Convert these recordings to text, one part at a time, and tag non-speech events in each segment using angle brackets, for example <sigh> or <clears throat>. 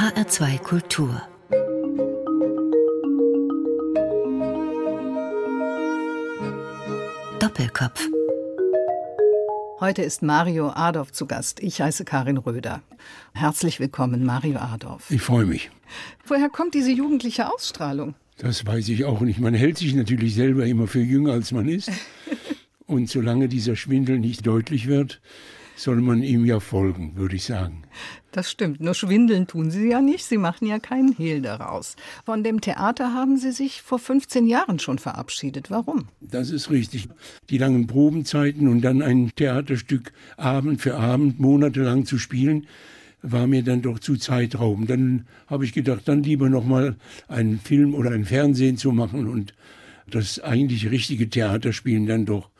HR2 Kultur Doppelkopf Heute ist Mario Adorf zu Gast. Ich heiße Karin Röder. Herzlich willkommen, Mario Adorf. Ich freue mich. Woher kommt diese jugendliche Ausstrahlung? Das weiß ich auch nicht. Man hält sich natürlich selber immer für jünger, als man ist. <laughs> Und solange dieser Schwindel nicht deutlich wird, soll man ihm ja folgen, würde ich sagen. Das stimmt. Nur schwindeln tun Sie ja nicht. Sie machen ja keinen Hehl daraus. Von dem Theater haben Sie sich vor 15 Jahren schon verabschiedet. Warum? Das ist richtig. Die langen Probenzeiten und dann ein Theaterstück Abend für Abend, monatelang zu spielen, war mir dann doch zu zeitraubend. Dann habe ich gedacht, dann lieber noch mal einen Film oder ein Fernsehen zu machen und das eigentlich richtige Theaterspielen dann doch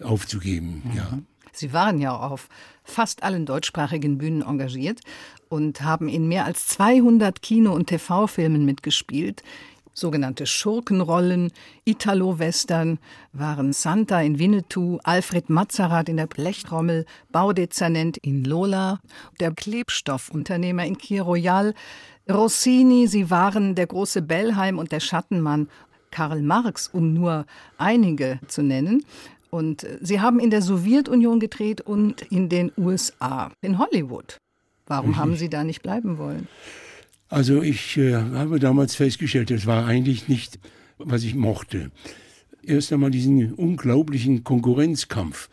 aufzugeben. Mhm. Ja. Sie waren ja auf fast allen deutschsprachigen Bühnen engagiert und haben in mehr als 200 Kino- und TV-Filmen mitgespielt. Sogenannte Schurkenrollen, Italo-Western waren Santa in Winnetou, Alfred Mazarat in der Blechtrommel, Baudezernent in Lola, der Klebstoffunternehmer in Kir Royal, Rossini, sie waren der große Bellheim und der Schattenmann Karl Marx, um nur einige zu nennen. Und äh, Sie haben in der Sowjetunion gedreht und in den USA, in Hollywood. Warum haben Sie da nicht bleiben wollen? Also ich äh, habe damals festgestellt, das war eigentlich nicht, was ich mochte. Erst einmal diesen unglaublichen Konkurrenzkampf.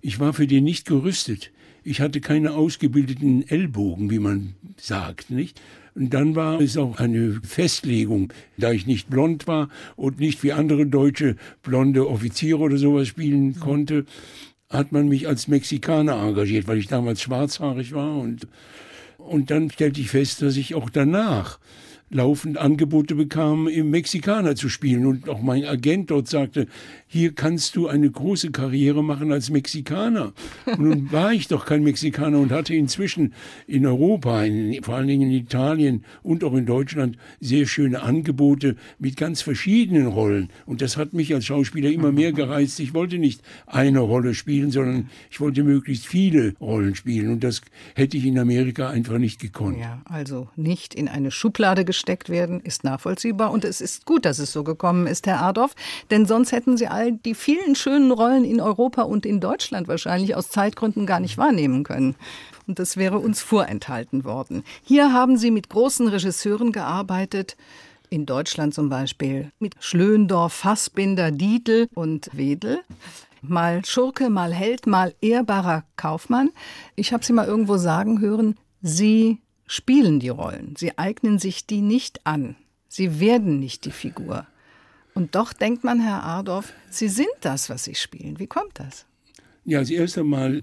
Ich war für den nicht gerüstet. Ich hatte keine ausgebildeten Ellbogen, wie man sagt, nicht? Und dann war es auch eine Festlegung, da ich nicht blond war und nicht wie andere deutsche blonde Offiziere oder sowas spielen konnte, hat man mich als Mexikaner engagiert, weil ich damals schwarzhaarig war. Und und dann stellte ich fest, dass ich auch danach laufend Angebote bekam, im Mexikaner zu spielen. Und auch mein Agent dort sagte, hier kannst du eine große Karriere machen als Mexikaner. Und nun <laughs> war ich doch kein Mexikaner und hatte inzwischen in Europa, in, vor allen Dingen in Italien und auch in Deutschland, sehr schöne Angebote mit ganz verschiedenen Rollen. Und das hat mich als Schauspieler immer mehr gereizt. Ich wollte nicht eine Rolle spielen, sondern ich wollte möglichst viele Rollen spielen. Und das hätte ich in Amerika einfach nicht gekonnt. Ja, also nicht in eine Schublade gesteckt werden, ist nachvollziehbar. Und es ist gut, dass es so gekommen ist, Herr Adolf. Denn sonst hätten Sie all die vielen schönen Rollen in Europa und in Deutschland wahrscheinlich aus Zeitgründen gar nicht wahrnehmen können. Und das wäre uns vorenthalten worden. Hier haben Sie mit großen Regisseuren gearbeitet. In Deutschland zum Beispiel mit Schlöndorff, Fassbinder, Dietl und Wedel. Mal Schurke, mal Held, mal ehrbarer Kaufmann. Ich habe Sie mal irgendwo sagen hören, Sie spielen die Rollen. Sie eignen sich die nicht an. Sie werden nicht die Figur. Und doch denkt man, Herr Ardorf, Sie sind das, was Sie spielen. Wie kommt das? Ja, das erste Mal,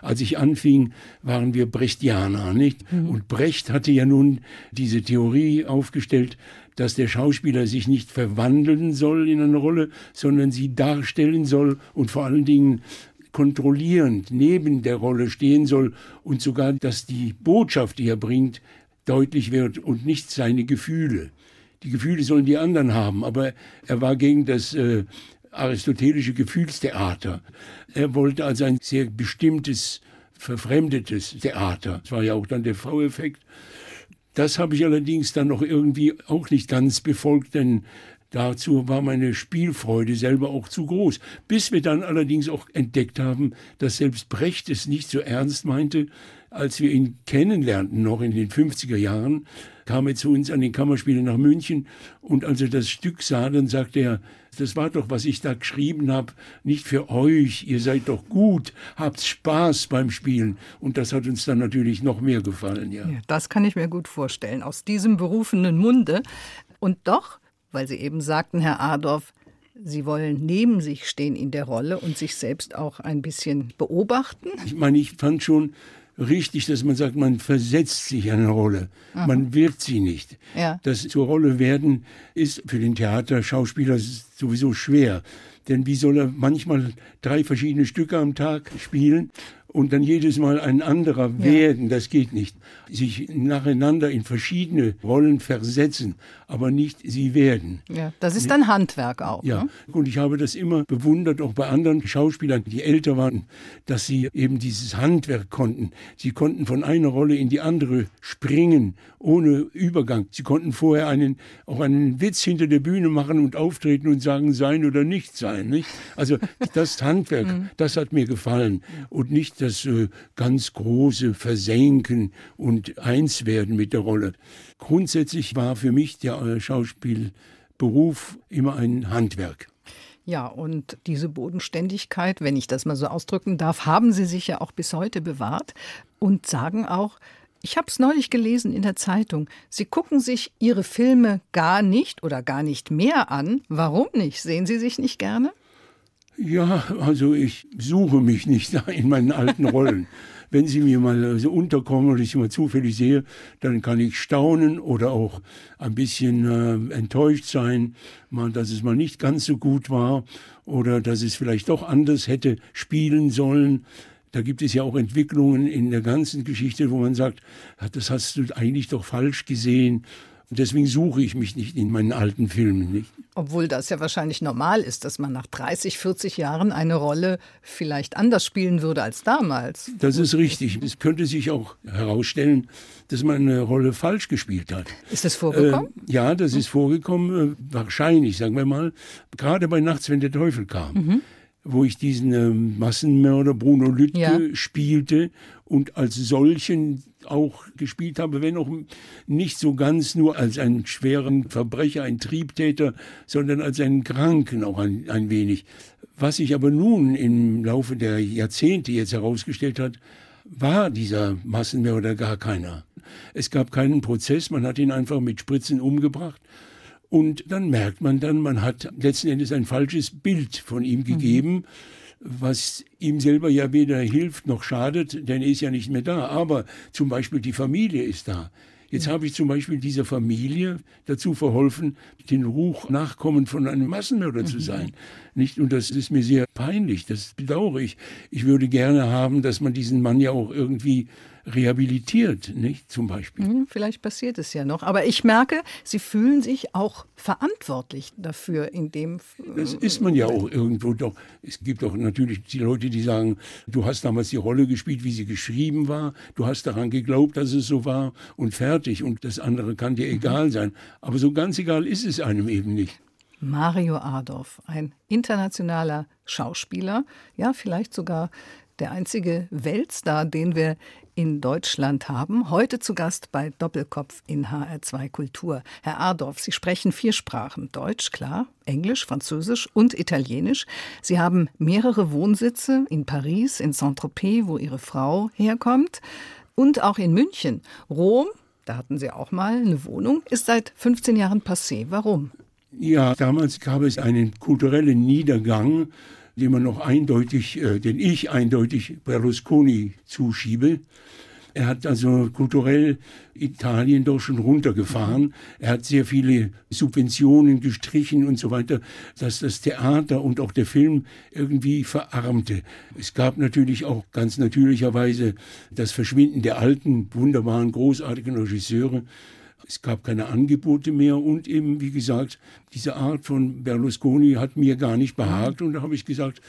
als ich anfing, waren wir Brechtianer, nicht? Mhm. Und Brecht hatte ja nun diese Theorie aufgestellt, dass der Schauspieler sich nicht verwandeln soll in eine Rolle, sondern sie darstellen soll und vor allen Dingen kontrollierend neben der Rolle stehen soll und sogar, dass die Botschaft, die er bringt, deutlich wird und nicht seine Gefühle. Die Gefühle sollen die anderen haben, aber er war gegen das äh, aristotelische Gefühlstheater. Er wollte also ein sehr bestimmtes, verfremdetes Theater. Das war ja auch dann der V-Effekt. Das habe ich allerdings dann noch irgendwie auch nicht ganz befolgt, denn Dazu war meine Spielfreude selber auch zu groß, bis wir dann allerdings auch entdeckt haben, dass selbst Brecht es nicht so ernst meinte. Als wir ihn kennenlernten, noch in den 50er Jahren, kam er zu uns an den Kammerspielen nach München und als er das Stück sah, dann sagte er, das war doch, was ich da geschrieben habe, nicht für euch, ihr seid doch gut, habt Spaß beim Spielen. Und das hat uns dann natürlich noch mehr gefallen, ja. ja das kann ich mir gut vorstellen, aus diesem berufenen Munde. Und doch weil Sie eben sagten, Herr Adorf, Sie wollen neben sich stehen in der Rolle und sich selbst auch ein bisschen beobachten? Ich meine, ich fand schon richtig, dass man sagt, man versetzt sich in eine Rolle. Aha. Man wird sie nicht. Ja. Das zur Rolle werden ist für den Theaterschauspieler sowieso schwer. Denn wie soll er manchmal drei verschiedene Stücke am Tag spielen und dann jedes Mal ein anderer ja. werden, das geht nicht. Sich nacheinander in verschiedene Rollen versetzen, aber nicht sie werden. Ja, das ist dann Handwerk auch. Ja, ne? und ich habe das immer bewundert, auch bei anderen Schauspielern, die älter waren, dass sie eben dieses Handwerk konnten. Sie konnten von einer Rolle in die andere springen, ohne Übergang. Sie konnten vorher einen, auch einen Witz hinter der Bühne machen und auftreten und sagen, sein oder nicht sein. Nicht? Also das Handwerk, <laughs> mhm. das hat mir gefallen und nicht das äh, ganz große Versenken und Einswerden mit der Rolle. Grundsätzlich war für mich der äh, Schauspielberuf immer ein Handwerk. Ja, und diese Bodenständigkeit, wenn ich das mal so ausdrücken darf, haben Sie sich ja auch bis heute bewahrt und sagen auch, ich habe es neulich gelesen in der Zeitung. Sie gucken sich Ihre Filme gar nicht oder gar nicht mehr an. Warum nicht? Sehen Sie sich nicht gerne? Ja, also ich suche mich nicht <laughs> in meinen alten Rollen. Wenn sie mir mal so unterkommen oder ich sie mal zufällig sehe, dann kann ich staunen oder auch ein bisschen äh, enttäuscht sein, mal, dass es mal nicht ganz so gut war oder dass es vielleicht doch anders hätte spielen sollen. Da gibt es ja auch Entwicklungen in der ganzen Geschichte, wo man sagt, das hast du eigentlich doch falsch gesehen und deswegen suche ich mich nicht in meinen alten Filmen nicht. Obwohl das ja wahrscheinlich normal ist, dass man nach 30, 40 Jahren eine Rolle vielleicht anders spielen würde als damals. Das ist richtig. Es könnte sich auch herausstellen, dass man eine Rolle falsch gespielt hat. Ist das vorgekommen? Äh, ja, das ist vorgekommen. Äh, wahrscheinlich, sagen wir mal. Gerade bei Nachts, wenn der Teufel kam. Mhm wo ich diesen äh, Massenmörder Bruno Lüttke ja. spielte und als solchen auch gespielt habe, wenn auch nicht so ganz nur als einen schweren Verbrecher, ein Triebtäter, sondern als einen Kranken auch ein, ein wenig. Was sich aber nun im Laufe der Jahrzehnte jetzt herausgestellt hat, war dieser Massenmörder gar keiner. Es gab keinen Prozess, man hat ihn einfach mit Spritzen umgebracht. Und dann merkt man dann, man hat letzten Endes ein falsches Bild von ihm gegeben. Mhm was ihm selber ja weder hilft noch schadet, denn er ist ja nicht mehr da. Aber zum Beispiel die Familie ist da. Jetzt habe ich zum Beispiel dieser Familie dazu verholfen, den Ruch Nachkommen von einem Massenmörder zu mhm. sein. Nicht? Und das ist mir sehr peinlich, das bedauere ich. Ich würde gerne haben, dass man diesen Mann ja auch irgendwie rehabilitiert, nicht zum Beispiel. Hm, vielleicht passiert es ja noch. Aber ich merke, Sie fühlen sich auch verantwortlich dafür, in dem. Das ist man ja auch irgendwo doch. Es gibt auch natürlich die Leute, die sagen, du hast damals die Rolle gespielt, wie sie geschrieben war, du hast daran geglaubt, dass es so war und fertig. Und das andere kann dir egal sein. Aber so ganz egal ist es einem eben nicht. Mario Adorf, ein internationaler Schauspieler, ja, vielleicht sogar der einzige Weltstar, den wir in Deutschland haben. Heute zu Gast bei Doppelkopf in HR2 Kultur. Herr Adorf, Sie sprechen vier Sprachen. Deutsch, klar, Englisch, Französisch und Italienisch. Sie haben mehrere Wohnsitze in Paris, in Saint-Tropez, wo Ihre Frau herkommt, und auch in München. Rom, da hatten Sie auch mal eine Wohnung, ist seit 15 Jahren passé. Warum? Ja, damals gab es einen kulturellen Niedergang den man noch eindeutig, äh, den ich eindeutig Berlusconi zuschiebe. Er hat also kulturell Italien doch schon runtergefahren. Er hat sehr viele Subventionen gestrichen und so weiter, dass das Theater und auch der Film irgendwie verarmte. Es gab natürlich auch ganz natürlicherweise das Verschwinden der alten, wunderbaren, großartigen Regisseure. Es gab keine Angebote mehr und eben, wie gesagt, diese Art von Berlusconi hat mir gar nicht behagt. Und da habe ich gesagt,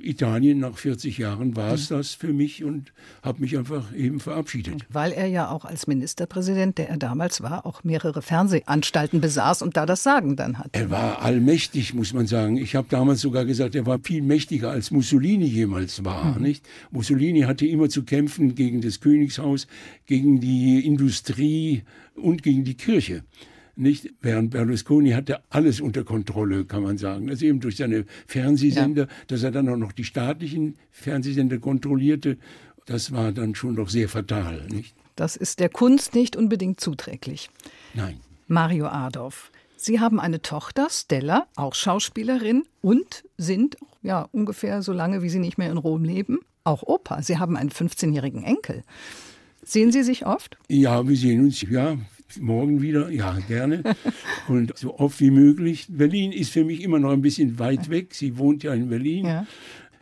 Italien nach 40 Jahren war es das für mich und habe mich einfach eben verabschiedet. Weil er ja auch als Ministerpräsident, der er damals war, auch mehrere Fernsehanstalten besaß und da das Sagen dann hat. Er war allmächtig, muss man sagen. Ich habe damals sogar gesagt, er war viel mächtiger als Mussolini jemals war. Mhm. Nicht? Mussolini hatte immer zu kämpfen gegen das Königshaus, gegen die Industrie, und gegen die Kirche. Nicht? Während Berlusconi hatte alles unter Kontrolle, kann man sagen. Also eben durch seine Fernsehsender, ja. dass er dann auch noch die staatlichen Fernsehsender kontrollierte, das war dann schon doch sehr fatal. Nicht? Das ist der Kunst nicht unbedingt zuträglich. Nein. Mario Adorf. Sie haben eine Tochter, Stella, auch Schauspielerin und sind, ja, ungefähr so lange, wie Sie nicht mehr in Rom leben, auch Opa. Sie haben einen 15-jährigen Enkel. Sehen Sie sich oft? Ja, wir sehen uns, ja, morgen wieder, ja, gerne. <laughs> Und so oft wie möglich. Berlin ist für mich immer noch ein bisschen weit weg. Sie wohnt ja in Berlin. Ja.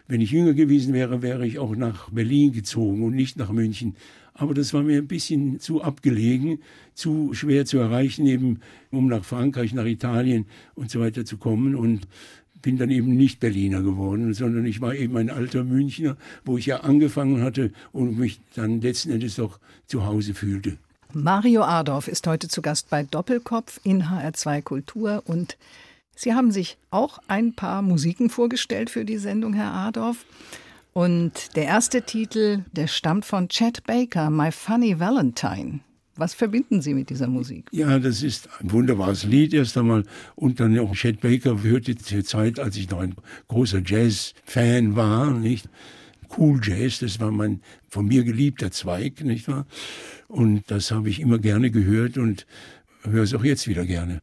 Wenn ich jünger gewesen wäre, wäre ich auch nach Berlin gezogen und nicht nach München. Aber das war mir ein bisschen zu abgelegen, zu schwer zu erreichen, eben um nach Frankreich, nach Italien und so weiter zu kommen. Und bin dann eben nicht Berliner geworden, sondern ich war eben ein alter Münchner, wo ich ja angefangen hatte und mich dann letzten Endes doch zu Hause fühlte. Mario Adorf ist heute zu Gast bei Doppelkopf in HR2 Kultur und Sie haben sich auch ein paar Musiken vorgestellt für die Sendung, Herr Adorf. Und der erste Titel, der stammt von Chet Baker, My Funny Valentine. Was verbinden Sie mit dieser Musik? Ja, das ist ein wunderbares Lied erst einmal. Und dann auch Chet Baker hörte zur Zeit, als ich noch ein großer Jazz-Fan war, nicht? Cool Jazz, das war mein von mir geliebter Zweig, nicht wahr? Und das habe ich immer gerne gehört und höre es auch jetzt wieder gerne.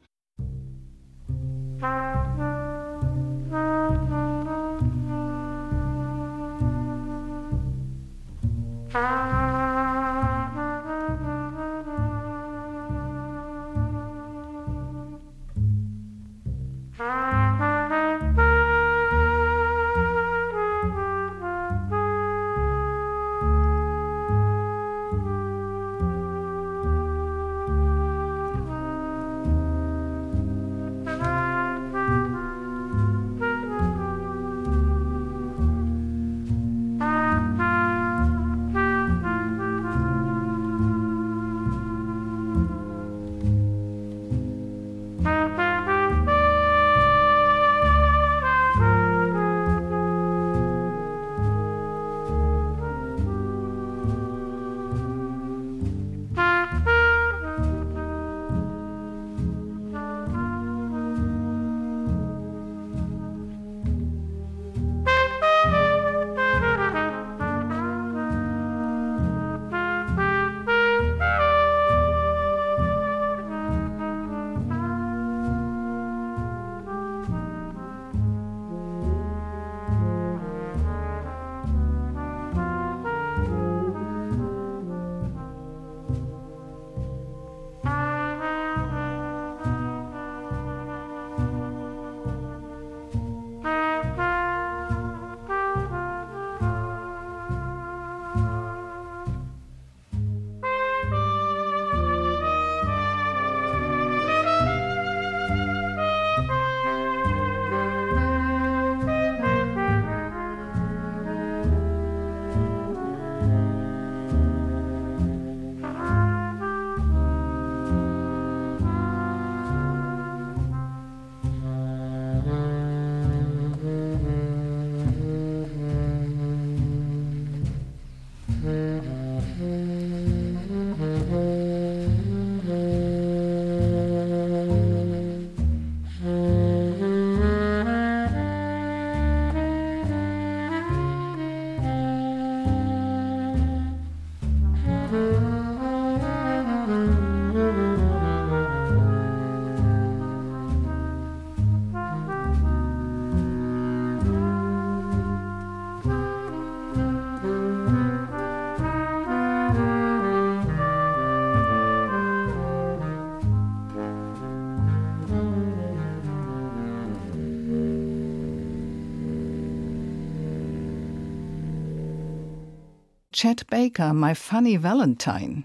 Chet Baker, My Funny Valentine.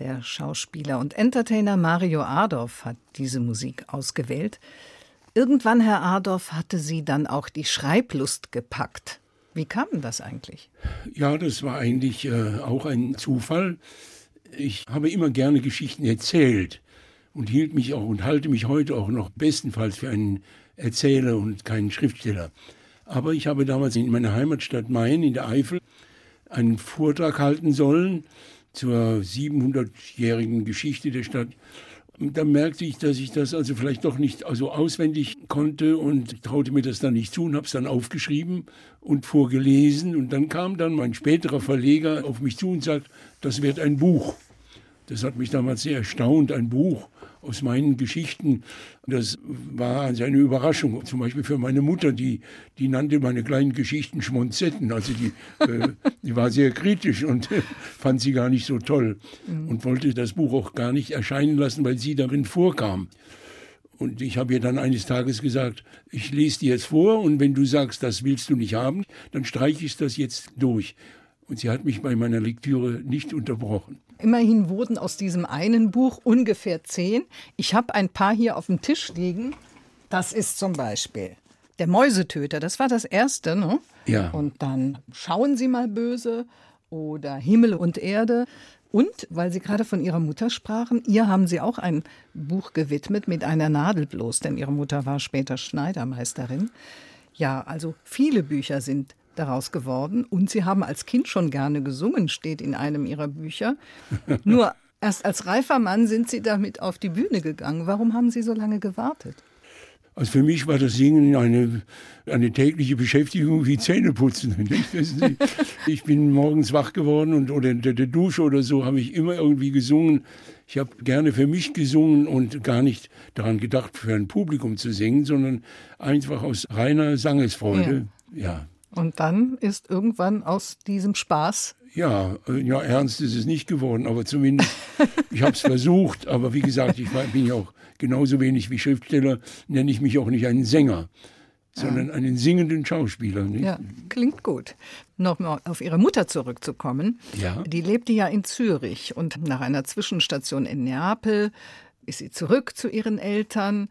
Der Schauspieler und Entertainer Mario Adorf hat diese Musik ausgewählt. Irgendwann, Herr Adorf, hatte Sie dann auch die Schreiblust gepackt. Wie kam das eigentlich? Ja, das war eigentlich äh, auch ein Zufall. Ich habe immer gerne Geschichten erzählt und hielt mich auch und halte mich heute auch noch bestenfalls für einen Erzähler und keinen Schriftsteller. Aber ich habe damals in meiner Heimatstadt Main in der Eifel einen Vortrag halten sollen zur 700-jährigen Geschichte der Stadt. Und da merkte ich, dass ich das also vielleicht doch nicht also auswendig konnte und traute mir das dann nicht zu und habe es dann aufgeschrieben und vorgelesen. Und dann kam dann mein späterer Verleger auf mich zu und sagt, das wird ein Buch. Das hat mich damals sehr erstaunt, ein Buch aus meinen Geschichten. Das war also eine Überraschung, zum Beispiel für meine Mutter, die, die nannte meine kleinen Geschichten Schmonzetten. Also die, äh, <laughs> die war sehr kritisch und äh, fand sie gar nicht so toll mhm. und wollte das Buch auch gar nicht erscheinen lassen, weil sie darin vorkam. Und ich habe ihr dann eines Tages gesagt, ich lese dir jetzt vor und wenn du sagst, das willst du nicht haben, dann streiche ich das jetzt durch. Und sie hat mich bei meiner Lektüre nicht unterbrochen. Immerhin wurden aus diesem einen Buch ungefähr zehn. Ich habe ein paar hier auf dem Tisch liegen. Das ist zum Beispiel der Mäusetöter. Das war das erste, ne? Ja. Und dann schauen Sie mal böse oder Himmel und Erde. Und weil Sie gerade von Ihrer Mutter sprachen, ihr haben Sie auch ein Buch gewidmet mit einer Nadel bloß, denn Ihre Mutter war später Schneidermeisterin. Ja, also viele Bücher sind daraus geworden und Sie haben als Kind schon gerne gesungen, steht in einem Ihrer Bücher. Nur <laughs> erst als reifer Mann sind Sie damit auf die Bühne gegangen. Warum haben Sie so lange gewartet? Also für mich war das Singen eine, eine tägliche Beschäftigung wie Zähneputzen. <laughs> Ich bin morgens wach geworden und oder in der Dusche oder so habe ich immer irgendwie gesungen. Ich habe gerne für mich gesungen und gar nicht daran gedacht, für ein Publikum zu singen, sondern einfach aus reiner Sangesfreude. ja. ja. Und dann ist irgendwann aus diesem Spaß ja, äh, ja, ernst ist es nicht geworden, aber zumindest, <laughs> ich habe es versucht. Aber wie gesagt, ich bin ja auch genauso wenig wie Schriftsteller, nenne ich mich auch nicht einen Sänger, sondern ja. einen singenden Schauspieler. Nicht? Ja, klingt gut. Nochmal auf Ihre Mutter zurückzukommen. Ja. Die lebte ja in Zürich und nach einer Zwischenstation in Neapel ist sie zurück zu ihren Eltern.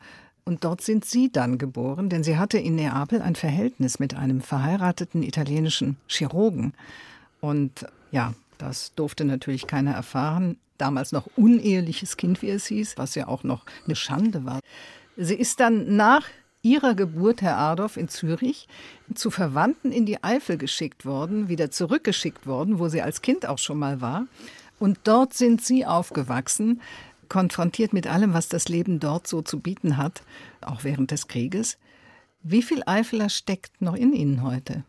Und dort sind Sie dann geboren, denn sie hatte in Neapel ein Verhältnis mit einem verheirateten italienischen Chirurgen. Und ja, das durfte natürlich keiner erfahren. Damals noch uneheliches Kind, wie es hieß, was ja auch noch eine Schande war. Sie ist dann nach ihrer Geburt, Herr Adolf, in Zürich zu Verwandten in die Eifel geschickt worden, wieder zurückgeschickt worden, wo sie als Kind auch schon mal war. Und dort sind Sie aufgewachsen, konfrontiert mit allem, was das Leben dort so zu bieten hat, auch während des Krieges. Wie viel Eifeler steckt noch in Ihnen heute?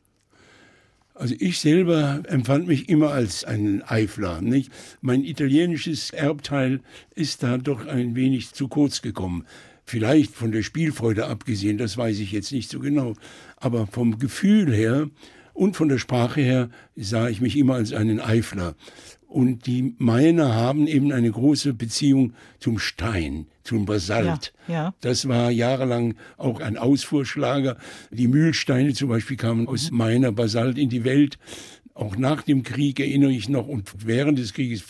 Also ich selber empfand mich immer als ein Eifler. Nicht? Mein italienisches Erbteil ist da doch ein wenig zu kurz gekommen. Vielleicht von der Spielfreude abgesehen, das weiß ich jetzt nicht so genau. Aber vom Gefühl her und von der Sprache her sah ich mich immer als einen Eifler. Und die Mainer haben eben eine große Beziehung zum Stein, zum Basalt. Ja, ja. Das war jahrelang auch ein Ausfuhrschlager. Die Mühlsteine zum Beispiel kamen aus Mainer Basalt in die Welt. Auch nach dem Krieg erinnere ich noch und während des Krieges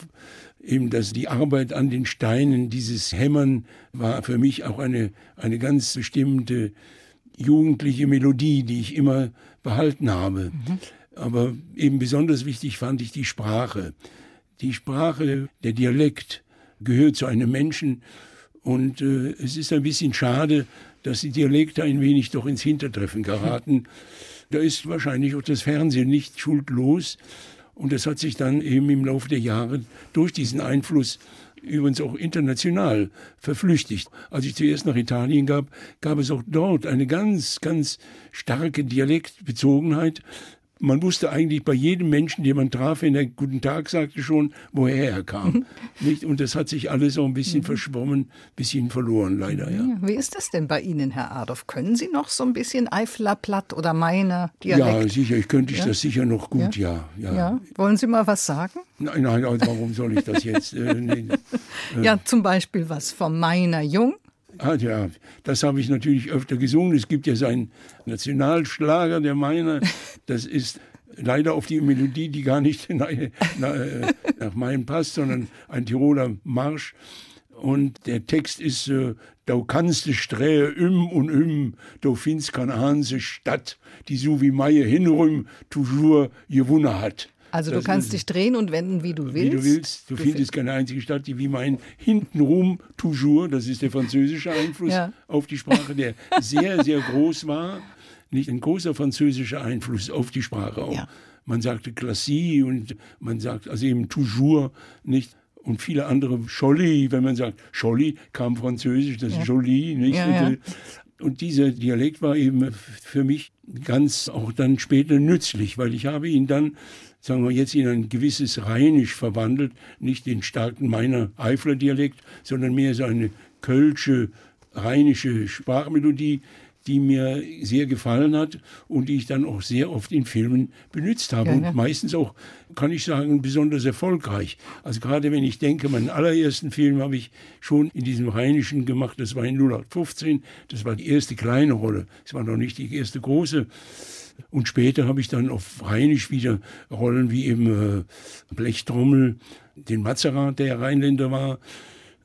eben, dass die Arbeit an den Steinen, dieses Hämmern, war für mich auch eine, eine ganz bestimmte jugendliche Melodie, die ich immer behalten habe. Mhm. Aber eben besonders wichtig fand ich die Sprache. Die Sprache, der Dialekt gehört zu einem Menschen und äh, es ist ein bisschen schade, dass die Dialekte ein wenig doch ins Hintertreffen geraten. Da ist wahrscheinlich auch das Fernsehen nicht schuldlos und das hat sich dann eben im Laufe der Jahre durch diesen Einfluss übrigens auch international verflüchtigt. Als ich zuerst nach Italien gab, gab es auch dort eine ganz, ganz starke Dialektbezogenheit, man wusste eigentlich bei jedem Menschen, den man traf, wenn er Guten Tag sagte, schon, woher er kam. <laughs> Nicht? Und das hat sich alles so ein bisschen mhm. verschwommen, ein bisschen verloren, leider. Ja. Wie ist das denn bei Ihnen, Herr Adolf? Können Sie noch so ein bisschen Eifler Platt oder Meiner Dialekt? Ja, sicher, ich könnte ich ja? das sicher noch gut, ja. Ja, ja. Wollen Sie mal was sagen? Nein, nein, warum soll ich das jetzt? Äh, <laughs> nee. ja, zum Beispiel was vom Meiner Jung. Ah, ja, das habe ich natürlich öfter gesungen. Es gibt ja seinen Nationalschlager, der meine. Das ist leider auf die Melodie, die gar nicht <laughs> nach, nach meinem passt, sondern ein Tiroler Marsch. Und der Text ist, äh, du kannst de Strähe üm und üm, du findest keine Hanse Stadt, die so wie Meie hinrüm toujours gewonnen hat. Also das du kannst dich drehen und wenden, wie du willst. Wie du willst. Du, du findest keine einzige Stadt, die wie mein hintenrum toujours, das ist der französische Einfluss ja. auf die Sprache, der sehr, sehr groß war. Nicht ein großer französischer Einfluss auf die Sprache auch. Ja. Man sagte Classie und man sagt also eben toujours nicht und viele andere Jolly, wenn man sagt Jolly kam französisch, das ja. ist Jolie, nicht? Ja, und dieser Dialekt war eben für mich ganz auch dann später nützlich, weil ich habe ihn dann sagen wir jetzt in ein gewisses Rheinisch verwandelt, nicht den starken meiner Eifler Dialekt, sondern mehr so eine kölsche, rheinische Sprachmelodie, die mir sehr gefallen hat und die ich dann auch sehr oft in Filmen benutzt habe. Ja, ja. Und meistens auch, kann ich sagen, besonders erfolgreich. Also gerade wenn ich denke, meinen allerersten Film habe ich schon in diesem Rheinischen gemacht, das war in 0815, das war die erste kleine Rolle, das war noch nicht die erste große. Und später habe ich dann auf Rheinisch wieder Rollen wie eben äh, Blechtrommel, den Mazerat, der Rheinländer war,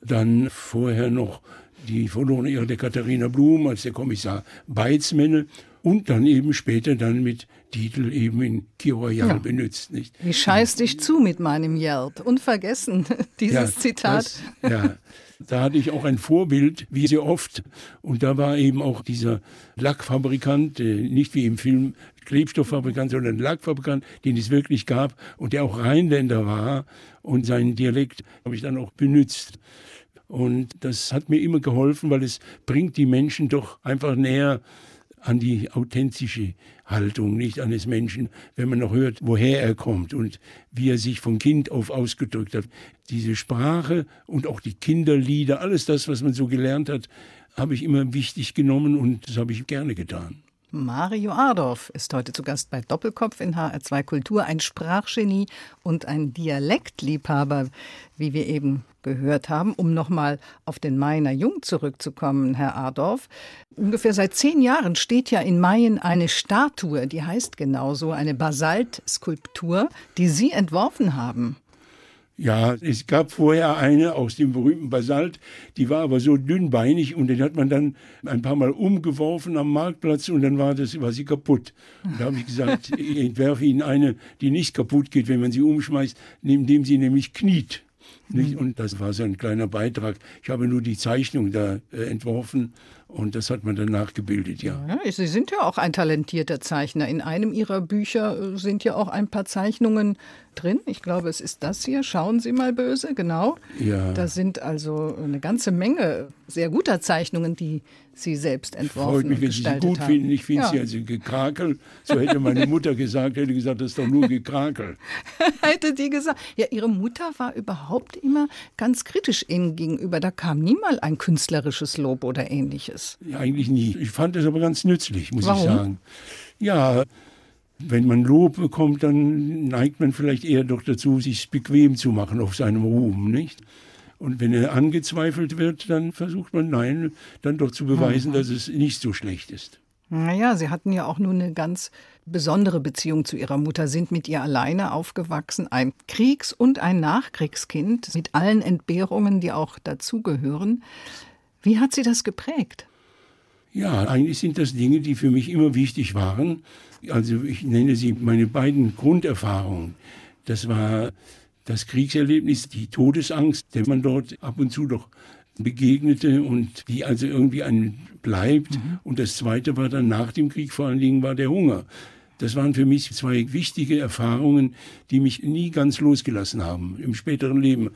dann vorher noch die verlorene Ehre der Katharina Blum als der Kommissar Beizmänne und dann eben später dann mit Titel eben in Kiroyal ja. benutzt. Nicht? Wie scheiß dich zu mit meinem Yelp. Unvergessen, <laughs> dieses ja, Zitat. Das, ja, da hatte ich auch ein Vorbild, wie sehr oft. Und da war eben auch dieser Lackfabrikant, äh, nicht wie im Film Klebstofffabrikant, sondern Lackfabrikant, den es wirklich gab und der auch Rheinländer war. Und seinen Dialekt habe ich dann auch benutzt. Und das hat mir immer geholfen, weil es bringt die Menschen doch einfach näher an die authentische Haltung, nicht eines Menschen, wenn man noch hört, woher er kommt und wie er sich von Kind auf ausgedrückt hat. Diese Sprache und auch die Kinderlieder, alles das, was man so gelernt hat, habe ich immer wichtig genommen und das habe ich gerne getan. Mario Adorf ist heute zu Gast bei Doppelkopf in HR2 Kultur, ein Sprachgenie und ein Dialektliebhaber, wie wir eben gehört haben. Um nochmal auf den Meiner Jung zurückzukommen, Herr Adorf. Ungefähr seit zehn Jahren steht ja in Mayen eine Statue, die heißt genauso, eine Basaltskulptur, die Sie entworfen haben. Ja, es gab vorher eine aus dem berühmten Basalt, die war aber so dünnbeinig und den hat man dann ein paar Mal umgeworfen am Marktplatz und dann war das war sie kaputt. Und da habe ich gesagt, <laughs> ich entwerfe Ihnen eine, die nicht kaputt geht, wenn man sie umschmeißt, indem sie nämlich kniet. Nicht? Und das war so ein kleiner Beitrag. Ich habe nur die Zeichnung da äh, entworfen und das hat man dann nachgebildet, ja. ja. Sie sind ja auch ein talentierter Zeichner. In einem Ihrer Bücher äh, sind ja auch ein paar Zeichnungen drin. Ich glaube, es ist das hier. Schauen Sie mal böse, genau. Ja. Da sind also eine ganze Menge sehr guter Zeichnungen, die Sie selbst entworfen Freut mich, wenn Sie sie gut haben. finden. Ich finde ja. sie also gekrakel. So hätte meine Mutter gesagt, hätte gesagt, das ist doch nur gekrakel. <laughs> hätte die gesagt. Ja, Ihre Mutter war überhaupt immer ganz kritisch Ihnen gegenüber. Da kam nie mal ein künstlerisches Lob oder ähnliches. Ja, eigentlich nie. Ich fand es aber ganz nützlich, muss Warum? ich sagen. Ja, wenn man Lob bekommt, dann neigt man vielleicht eher doch dazu, sich bequem zu machen auf seinem Ruhm, nicht? Und wenn er angezweifelt wird, dann versucht man, nein, dann doch zu beweisen, mhm. dass es nicht so schlecht ist. Naja, Sie hatten ja auch nur eine ganz besondere Beziehung zu Ihrer Mutter, sind mit ihr alleine aufgewachsen, ein Kriegs- und ein Nachkriegskind mit allen Entbehrungen, die auch dazugehören. Wie hat Sie das geprägt? Ja, eigentlich sind das Dinge, die für mich immer wichtig waren. Also ich nenne sie meine beiden Grunderfahrungen. Das war das Kriegserlebnis, die Todesangst, der man dort ab und zu doch begegnete und die also irgendwie einen bleibt. Mhm. Und das Zweite war dann nach dem Krieg vor allen Dingen war der Hunger. Das waren für mich zwei wichtige Erfahrungen, die mich nie ganz losgelassen haben im späteren Leben.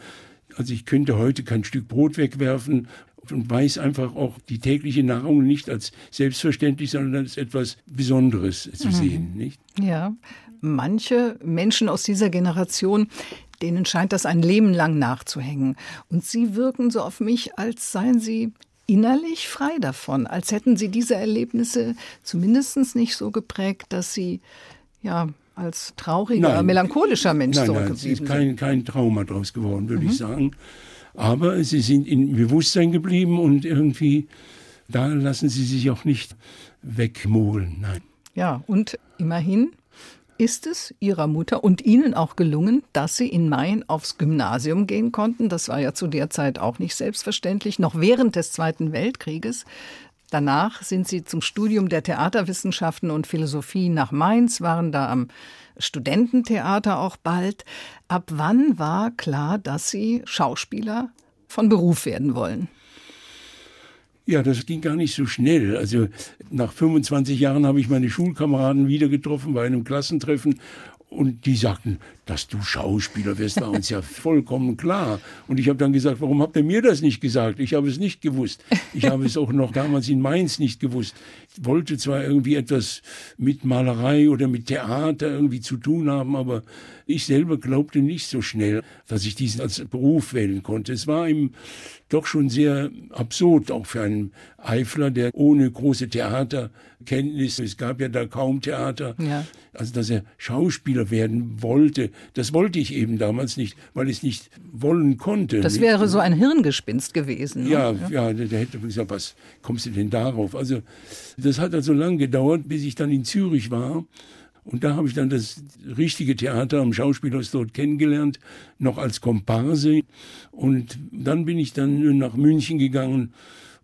Also ich könnte heute kein Stück Brot wegwerfen und weiß einfach auch die tägliche Nahrung nicht als selbstverständlich, sondern als etwas Besonderes zu mhm. sehen. Nicht? Ja, manche Menschen aus dieser Generation, denen scheint das ein Leben lang nachzuhängen. Und sie wirken so auf mich, als seien sie innerlich frei davon, als hätten sie diese Erlebnisse zumindest nicht so geprägt, dass sie ja als trauriger, nein, melancholischer Mensch nein, nein, es ist kein, kein Trauma draus geworden, würde mhm. ich sagen. Aber sie sind im Bewusstsein geblieben und irgendwie, da lassen sie sich auch nicht wegmogeln. Nein. Ja, und immerhin ist es Ihrer Mutter und Ihnen auch gelungen, dass Sie in Main aufs Gymnasium gehen konnten. Das war ja zu der Zeit auch nicht selbstverständlich, noch während des Zweiten Weltkrieges. Danach sind Sie zum Studium der Theaterwissenschaften und Philosophie nach Mainz, waren da am Studententheater auch bald. Ab wann war klar, dass Sie Schauspieler von Beruf werden wollen? Ja, das ging gar nicht so schnell. Also nach 25 Jahren habe ich meine Schulkameraden wieder getroffen bei einem Klassentreffen und die sagten, dass du Schauspieler wirst, war uns ja <laughs> vollkommen klar. Und ich habe dann gesagt, warum habt ihr mir das nicht gesagt? Ich habe es nicht gewusst. Ich habe es auch noch damals in Mainz nicht gewusst. Ich wollte zwar irgendwie etwas mit Malerei oder mit Theater irgendwie zu tun haben, aber ich selber glaubte nicht so schnell, dass ich diesen als Beruf wählen konnte. Es war ihm doch schon sehr absurd, auch für einen Eifler, der ohne große Theaterkenntnis, es gab ja da kaum Theater, ja. also dass er Schauspieler werden wollte, das wollte ich eben damals nicht, weil ich es nicht wollen konnte. Das wäre so ein Hirngespinst gewesen. Ne? Ja, ja, ja, der hätte gesagt, was kommst du denn darauf? Also das hat also lang gedauert, bis ich dann in Zürich war und da habe ich dann das richtige Theater am Schauspielhaus dort kennengelernt, noch als Komparse. Und dann bin ich dann nach München gegangen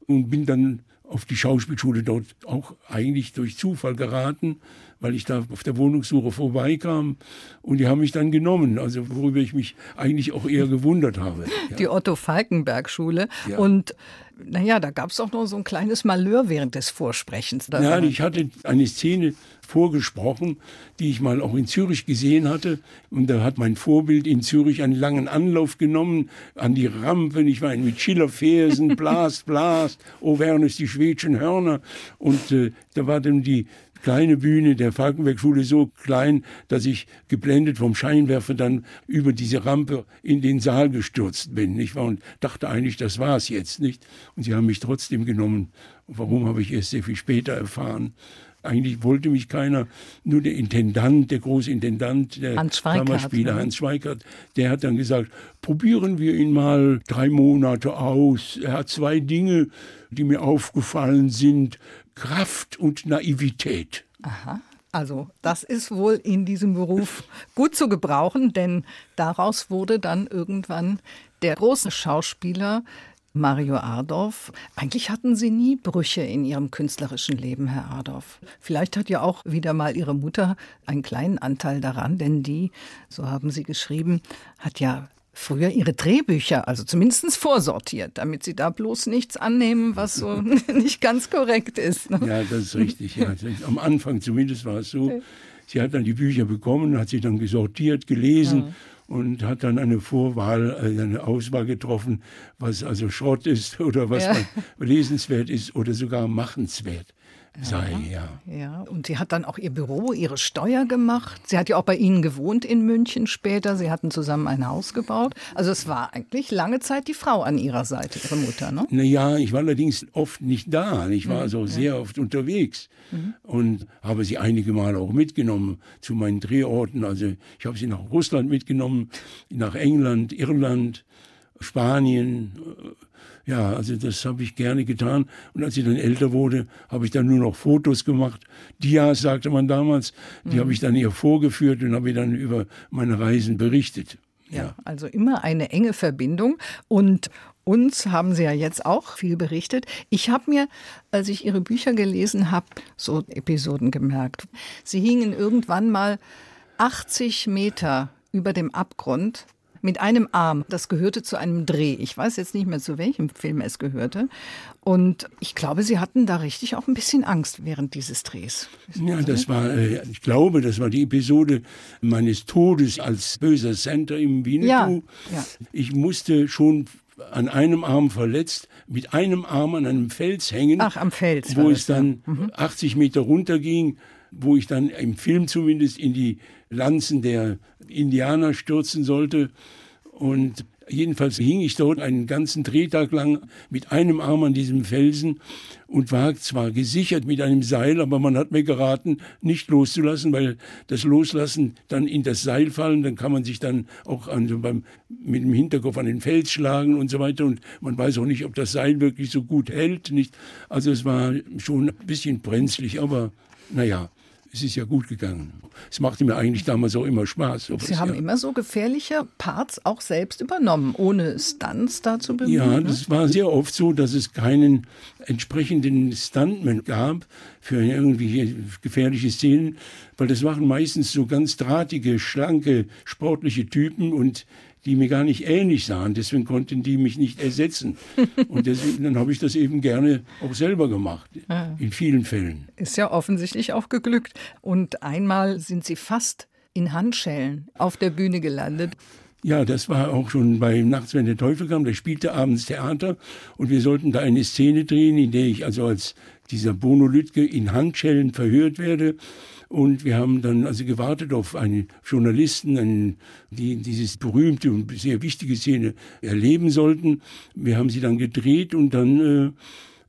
und bin dann auf die Schauspielschule dort auch eigentlich durch Zufall geraten, weil ich da auf der Wohnungssuche vorbeikam und die haben mich dann genommen, also worüber ich mich eigentlich auch eher gewundert habe. Ja. Die Otto Falkenberg Schule ja. und naja, da gab es auch noch so ein kleines Malheur während des Vorsprechens. Ja, ich hatte eine Szene vorgesprochen, die ich mal auch in Zürich gesehen hatte. Und da hat mein Vorbild in Zürich einen langen Anlauf genommen an die Rampe. Ich war mit Schillerfersen, <laughs> blast, blast, oh, wären es die schwedischen Hörner. Und äh, da war dann die kleine Bühne der Falkenberg-Schule so klein, dass ich geblendet vom Scheinwerfer dann über diese Rampe in den Saal gestürzt bin. Nicht wahr? Und dachte eigentlich, das war es jetzt nicht. Und sie haben mich trotzdem genommen. Warum habe ich erst sehr viel später erfahren? Eigentlich wollte mich keiner, nur der Intendant, der große Intendant der Hans Kammerspieler, ne? Hans Schweikert, der hat dann gesagt, probieren wir ihn mal drei Monate aus. Er hat zwei Dinge, die mir aufgefallen sind, Kraft und Naivität. Aha. Also das ist wohl in diesem Beruf gut zu gebrauchen, denn daraus wurde dann irgendwann der große Schauspieler Mario Ardorf. Eigentlich hatten Sie nie Brüche in Ihrem künstlerischen Leben, Herr Ardorf. Vielleicht hat ja auch wieder mal Ihre Mutter einen kleinen Anteil daran, denn die, so haben Sie geschrieben, hat ja früher ihre Drehbücher, also zumindest vorsortiert, damit sie da bloß nichts annehmen, was so <laughs> nicht ganz korrekt ist. Ne? Ja, das ist richtig. Ja. Am Anfang zumindest war es so. Sie hat dann die Bücher bekommen, hat sie dann gesortiert, gelesen. Ja und hat dann eine Vorwahl, äh, eine Auswahl getroffen, was also Schrott ist <laughs> oder was ja. lesenswert ist oder sogar machenswert sei, ja. Ja, und sie hat dann auch ihr Büro, ihre Steuer gemacht. Sie hat ja auch bei Ihnen gewohnt in München später. Sie hatten zusammen ein Haus gebaut. Also es war eigentlich lange Zeit die Frau an ihrer Seite, ihre Mutter, ne? Naja, ich war allerdings oft nicht da. Ich war mhm, also ja. sehr oft unterwegs mhm. und habe sie einige Male auch mitgenommen zu meinen Drehorten. Also ich habe sie nach Russland mitgenommen, nach England, Irland, Spanien. Ja, also das habe ich gerne getan. Und als ich dann älter wurde, habe ich dann nur noch Fotos gemacht. Dias sagte man damals, die mhm. habe ich dann ihr vorgeführt und habe dann über meine Reisen berichtet. Ja. ja, also immer eine enge Verbindung. Und uns haben Sie ja jetzt auch viel berichtet. Ich habe mir, als ich Ihre Bücher gelesen habe, so Episoden gemerkt. Sie hingen irgendwann mal 80 Meter über dem Abgrund mit einem Arm. Das gehörte zu einem Dreh. Ich weiß jetzt nicht mehr, zu welchem Film es gehörte. Und ich glaube, Sie hatten da richtig auch ein bisschen Angst während dieses Drehs. Ja, das war, äh, ich glaube, das war die Episode meines Todes als böser Center im Winnetou. Ja, ja. Ich musste schon an einem Arm verletzt, mit einem Arm an einem Fels hängen. Ach, am Fels. Wo es dann mhm. 80 Meter runterging, wo ich dann im Film zumindest in die Lanzen der Indianer stürzen sollte. Und jedenfalls hing ich dort einen ganzen Drehtag lang mit einem Arm an diesem Felsen und war zwar gesichert mit einem Seil, aber man hat mir geraten, nicht loszulassen, weil das Loslassen dann in das Seil fallen, dann kann man sich dann auch an, beim, mit dem Hinterkopf an den Fels schlagen und so weiter und man weiß auch nicht, ob das Seil wirklich so gut hält. Nicht? Also es war schon ein bisschen brenzlig, aber naja es ist ja gut gegangen. Es machte mir eigentlich damals auch immer Spaß. Sie haben ja. immer so gefährliche Parts auch selbst übernommen, ohne Stunts da zu bemühen. Ja, ne? das war sehr oft so, dass es keinen entsprechenden Stuntman gab für irgendwie gefährliche Szenen, weil das waren meistens so ganz drahtige, schlanke, sportliche Typen und die mir gar nicht ähnlich sahen. Deswegen konnten die mich nicht ersetzen. <laughs> Und deswegen, dann habe ich das eben gerne auch selber gemacht, ah. in vielen Fällen. Ist ja offensichtlich auch geglückt. Und einmal sind Sie fast in Handschellen auf der Bühne gelandet. Ja, das war auch schon bei Nachts, wenn der Teufel kam. Da spielte abends Theater und wir sollten da eine Szene drehen, in der ich also als dieser Bono Lütke in Handschellen verhört werde. Und wir haben dann also gewartet auf einen Journalisten, einen, die dieses berühmte und sehr wichtige Szene erleben sollten. Wir haben sie dann gedreht und dann äh,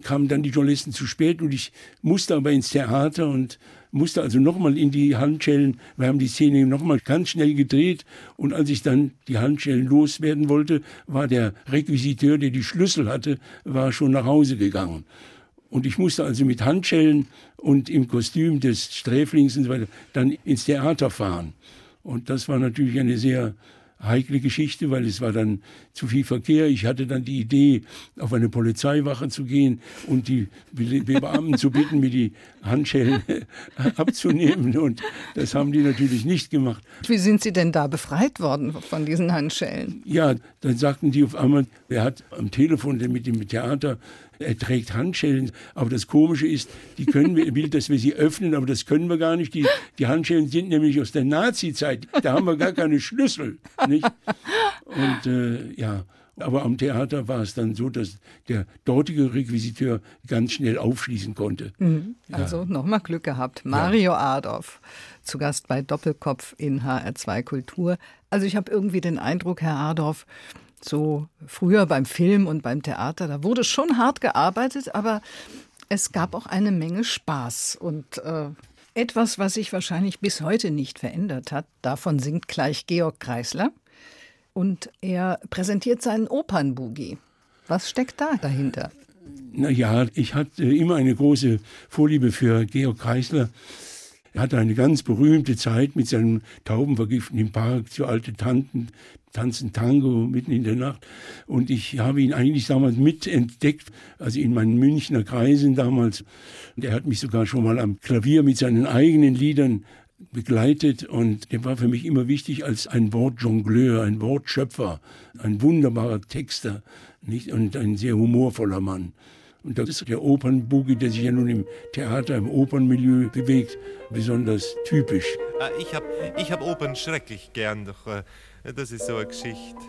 kamen dann die Journalisten zu spät und ich musste aber ins Theater und musste also nochmal in die Handschellen. Wir haben die Szene nochmal ganz schnell gedreht und als ich dann die Handschellen loswerden wollte, war der Requisiteur, der die Schlüssel hatte, war schon nach Hause gegangen. Und ich musste also mit Handschellen und im Kostüm des Sträflings und so weiter dann ins Theater fahren. Und das war natürlich eine sehr heikle Geschichte, weil es war dann zu viel Verkehr. Ich hatte dann die Idee, auf eine Polizeiwache zu gehen und die Beamten zu bitten, mir die Handschellen <laughs> abzunehmen. Und das haben die natürlich nicht gemacht. Wie sind Sie denn da befreit worden von diesen Handschellen? Ja, dann sagten die auf einmal, er hat am Telefon mit dem Theater er trägt Handschellen. Aber das Komische ist, die können wir, will, dass wir sie öffnen, aber das können wir gar nicht. Die, die Handschellen sind nämlich aus der Nazi-Zeit. Da haben wir gar keine Schlüssel. Nicht? Und äh, ja, aber am Theater war es dann so, dass der dortige Requisiteur ganz schnell aufschließen konnte. Mhm. Also ja. nochmal Glück gehabt. Mario ja. Adorf, zu Gast bei Doppelkopf in HR2 Kultur. Also ich habe irgendwie den Eindruck, Herr Adorf, so früher beim Film und beim Theater, da wurde schon hart gearbeitet, aber es gab auch eine Menge Spaß und äh, etwas, was sich wahrscheinlich bis heute nicht verändert hat. Davon singt gleich Georg Kreisler und er präsentiert seinen Opernboogie. Was steckt da dahinter? Naja, ich hatte immer eine große Vorliebe für Georg Kreisler. Er hatte eine ganz berühmte Zeit mit seinem Taubenvergiften im Park zu alte Tanten, tanzen Tango mitten in der Nacht. Und ich habe ihn eigentlich damals mitentdeckt, also in meinen Münchner Kreisen damals. Und er hat mich sogar schon mal am Klavier mit seinen eigenen Liedern begleitet und er war für mich immer wichtig als ein Wortjongleur, ein Wortschöpfer, ein wunderbarer Texter nicht? und ein sehr humorvoller Mann. Und das ist der Opernboogie, der sich ja nun im Theater, im Opernmilieu bewegt, besonders typisch. Ah, ich habe ich hab Opern schrecklich gern, doch äh, das ist so eine Geschichte.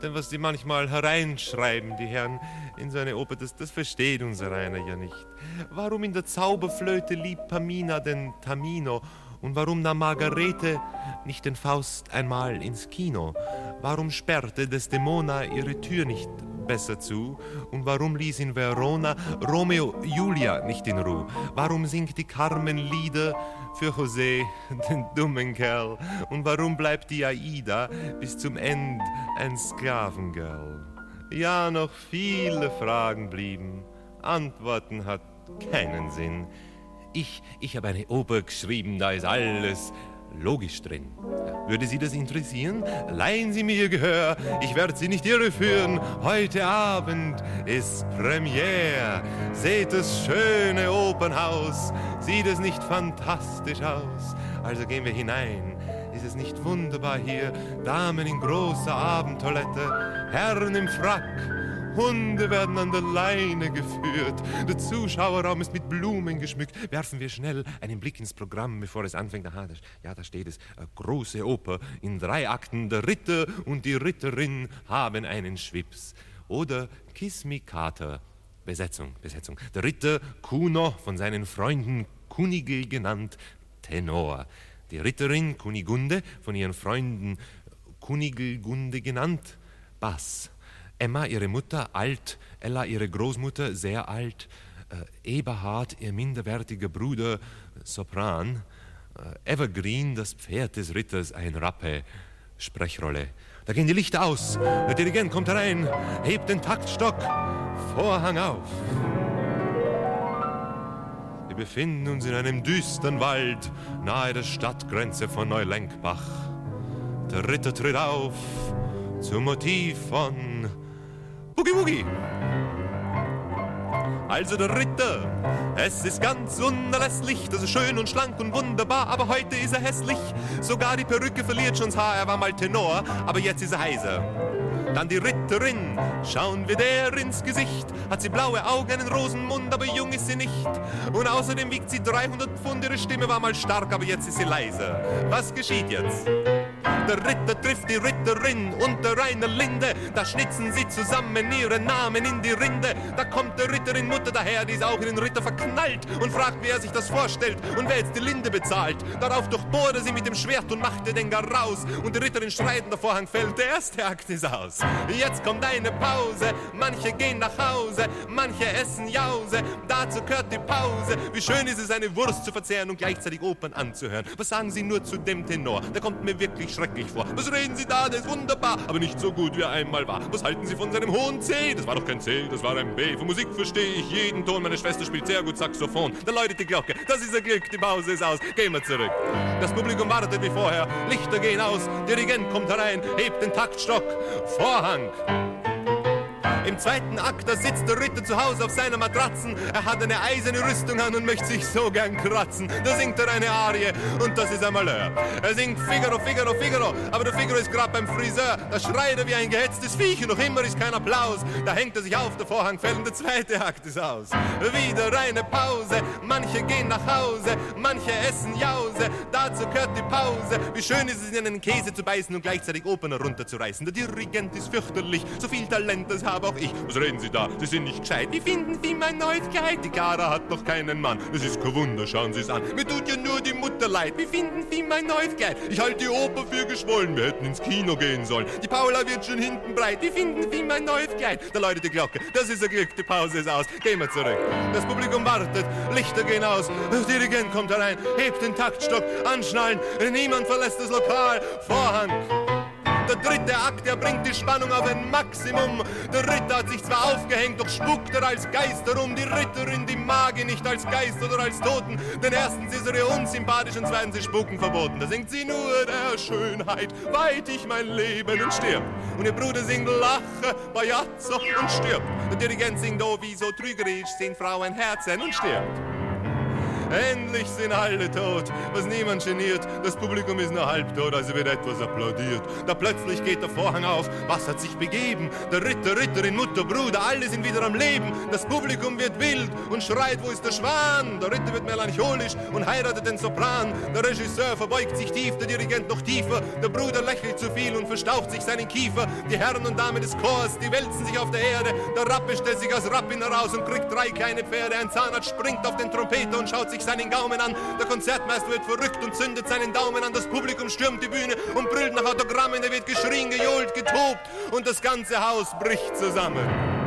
Denn was die manchmal hereinschreiben, die Herren, in so eine Oper, das, das versteht unser einer ja nicht. Warum in der Zauberflöte liebt Pamina den Tamino und warum nahm Margarete nicht den Faust einmal ins Kino? Warum sperrte Desdemona ihre Tür nicht besser zu? Und warum ließ in Verona Romeo Julia nicht in Ruhe? Warum singt die Carmen Lieder für José, den dummen Kerl? Und warum bleibt die Aida bis zum End ein Sklavengirl? Ja, noch viele Fragen blieben, Antworten hat keinen Sinn. Ich, ich habe eine Oper geschrieben, da ist alles logisch drin. Würde Sie das interessieren? Leihen Sie mir Ihr Gehör, ich werde Sie nicht irreführen. Heute Abend ist Premiere. Seht das schöne Opernhaus, sieht es nicht fantastisch aus? Also gehen wir hinein. Ist es nicht wunderbar hier? Damen in großer Abendtoilette, Herren im Frack Hunde werden an der Leine geführt. Der Zuschauerraum ist mit Blumen geschmückt. Werfen wir schnell einen Blick ins Programm, bevor es anfängt. Aha, das, ja, da steht es. Eine große Oper in drei Akten. Der Ritter und die Ritterin haben einen Schwips. Oder Kiss Me Kater. Besetzung, Besetzung. Der Ritter Kuno, von seinen Freunden Kunigel genannt, Tenor. Die Ritterin Kunigunde, von ihren Freunden Kunigelgunde genannt, Bass. Emma, ihre Mutter, alt, Ella, ihre Großmutter, sehr alt, äh, Eberhard, ihr minderwertiger Bruder, Sopran, äh, Evergreen, das Pferd des Ritters, ein Rappe, Sprechrolle. Da gehen die Lichter aus, der Dirigent kommt herein, hebt den Taktstock, Vorhang auf. Wir befinden uns in einem düsteren Wald, nahe der Stadtgrenze von Neulenkbach. Der Ritter tritt auf, zum Motiv von Boogie Boogie. Also der Ritter, es ist ganz unerlässlich, das ist schön und schlank und wunderbar, aber heute ist er hässlich. Sogar die Perücke verliert schon's Haar, er war mal Tenor, aber jetzt ist er heiser. Dann die Ritterin, schauen wir der ins Gesicht. Hat sie blaue Augen, einen Rosenmund, aber jung ist sie nicht. Und außerdem wiegt sie 300 Pfund, ihre Stimme war mal stark, aber jetzt ist sie leiser. Was geschieht jetzt? Der Ritter trifft die Ritterin unter einer Linde. Da schnitzen sie zusammen ihren Namen in die Rinde. Da kommt der Ritterin Mutter daher, die ist auch in den Ritter verknallt und fragt, wer sich das vorstellt und wer jetzt die Linde bezahlt. Darauf durchbohrte sie mit dem Schwert und machte den gar raus. Und die Ritterin schreit und der Vorhang fällt. Der erste Akt ist aus. Jetzt kommt eine Pause. Manche gehen nach Hause, manche essen Jause. Dazu gehört die Pause. Wie schön ist es, eine Wurst zu verzehren und gleichzeitig Opern anzuhören. Was sagen Sie nur zu dem Tenor? Der kommt mir wirklich schrecklich vor. Was reden Sie da? Der ist wunderbar, aber nicht so gut, wie er einmal war. Was halten Sie von seinem hohen C? Das war doch kein C, das war ein B. Von Musik verstehe ich jeden Ton. Meine Schwester spielt sehr gut Saxophon. Da läutet die Glocke. Das ist ein Glück. Die Pause ist aus. Gehen wir zurück. Das Publikum wartet wie vorher. Lichter gehen aus. Dirigent kommt herein, hebt den Taktstock. Vorhang. Im zweiten Akt, da sitzt der Ritter zu Hause auf seiner Matratzen. Er hat eine eiserne Rüstung an und möchte sich so gern kratzen. Da singt er eine Arie und das ist ein Malheur. Er singt Figaro, Figaro, Figaro, aber der Figaro ist gerade beim Friseur. Da schreit er wie ein gehetztes Viech und noch immer ist kein Applaus. Da hängt er sich auf, der Vorhang fällt und der zweite Akt ist aus. Wieder eine Pause, manche gehen nach Hause, manche essen Jause. Dazu gehört die Pause. Wie schön ist es, in einen Käse zu beißen und gleichzeitig Opern herunterzureißen. Der Dirigent ist fürchterlich, so viel Talent, das habe auch ich. Was reden Sie da? Sie sind nicht gescheit. Wie finden Sie mein neues Kleid? Die Clara hat noch keinen Mann. Das ist kein Wunder, schauen Sie es an. Mir tut ja nur die Mutter leid. Wie finden Sie mein neues Kleid? Ich halte die Oper für geschwollen. Wir hätten ins Kino gehen sollen. Die Paula wird schon hinten breit. Wie finden Sie mein neues Kleid? Da läutet die Glocke. Das ist ein Glück. Die Pause ist aus. Gehen wir zurück. Das Publikum wartet. Lichter gehen aus. Der Dirigent kommt herein. Hebt den Taktstock. Anschnallen. Niemand verlässt das Lokal. Vorhang. Der dritte Akt, der bringt die Spannung auf ein Maximum. Der Ritter hat sich zwar aufgehängt, doch spuckt er als Geist herum. Die Ritterin, die mag ihn nicht als Geist oder als Toten. Denn erstens ist er ihr unsympathisch und zweitens ist Spucken verboten. Da singt sie nur der Schönheit, weit ich mein Leben und stirbt. Und ihr Bruder singt Lache, Bajazzo und stirbt. Der Dirigent singt oh, wie so trügerisch sind Frauen Herzen und stirbt. Endlich sind alle tot, was niemand geniert. Das Publikum ist nur halbtot, also wird etwas applaudiert. Da plötzlich geht der Vorhang auf. Was hat sich begeben? Der Ritter, Ritterin, Mutter, Bruder, alle sind wieder am Leben. Das Publikum wird wild und schreit, wo ist der Schwan? Der Ritter wird melancholisch und heiratet den Sopran. Der Regisseur verbeugt sich tief, der Dirigent noch tiefer. Der Bruder lächelt zu viel und verstaucht sich seinen Kiefer. Die Herren und Damen des Chors, die wälzen sich auf der Erde. Der Rappe stellt sich als Rappin heraus und kriegt drei kleine Pferde. Ein Zahnarzt springt auf den Trompeter und schaut sich seinen Gaumen an. Der Konzertmeister wird verrückt und zündet seinen Daumen an. Das Publikum stürmt die Bühne und brüllt nach Autogrammen. Da wird geschrien, gejohlt, getobt und das ganze Haus bricht zusammen.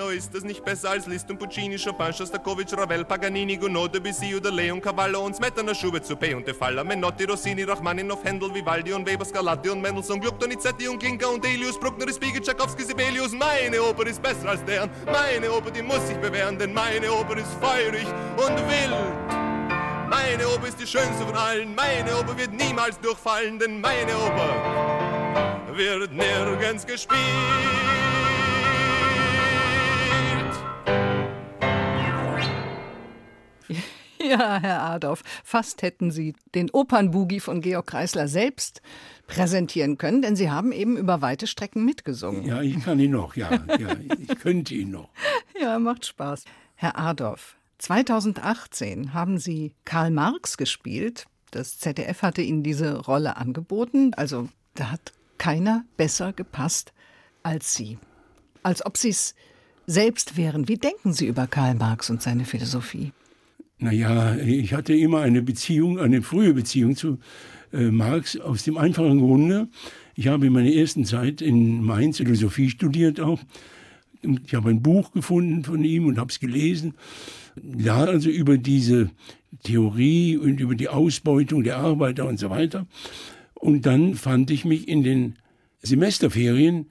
No, ist das nicht besser als Liszt und Puccini, Chopin, Shostakovich, Ravel, Paganini, Gounod, Debussy oder Leon Cavallo und Smetana, Schubert, Supé und De Falla, Menotti, Rossini, Rachmaninoff, Händel, Vivaldi und Weber, Scarlatti und Mendelssohn, Gluck, Donizetti und Klinker und Delius, Bruckner, Spiegel, Tchaikovsky, Sibelius. Meine Oper ist besser als deren. Meine Oper, die muss sich bewähren, denn meine Oper ist feurig und wild. Meine Oper ist die schönste von allen. Meine Oper wird niemals durchfallen, denn meine Oper wird nirgends gespielt. Ja, Herr Adolf, fast hätten Sie den Opernboogie von Georg Kreisler selbst präsentieren können, denn Sie haben eben über weite Strecken mitgesungen. Ja, ich kann ihn noch, ja, ja ich könnte ihn noch. <laughs> Ja, macht Spaß. Herr Adolf, 2018 haben Sie Karl Marx gespielt. Das ZDF hatte Ihnen diese Rolle angeboten. Also da hat keiner besser gepasst als Sie. Als ob Sie es selbst wären. Wie denken Sie über Karl Marx und seine Philosophie? Naja, ich hatte immer eine Beziehung, eine frühe Beziehung zu äh, Marx aus dem einfachen Grunde. Ich habe in meiner ersten Zeit in Mainz Philosophie studiert auch. Und ich habe ein Buch gefunden von ihm und habe es gelesen. Ja, also über diese Theorie und über die Ausbeutung der Arbeiter und so weiter. Und dann fand ich mich in den Semesterferien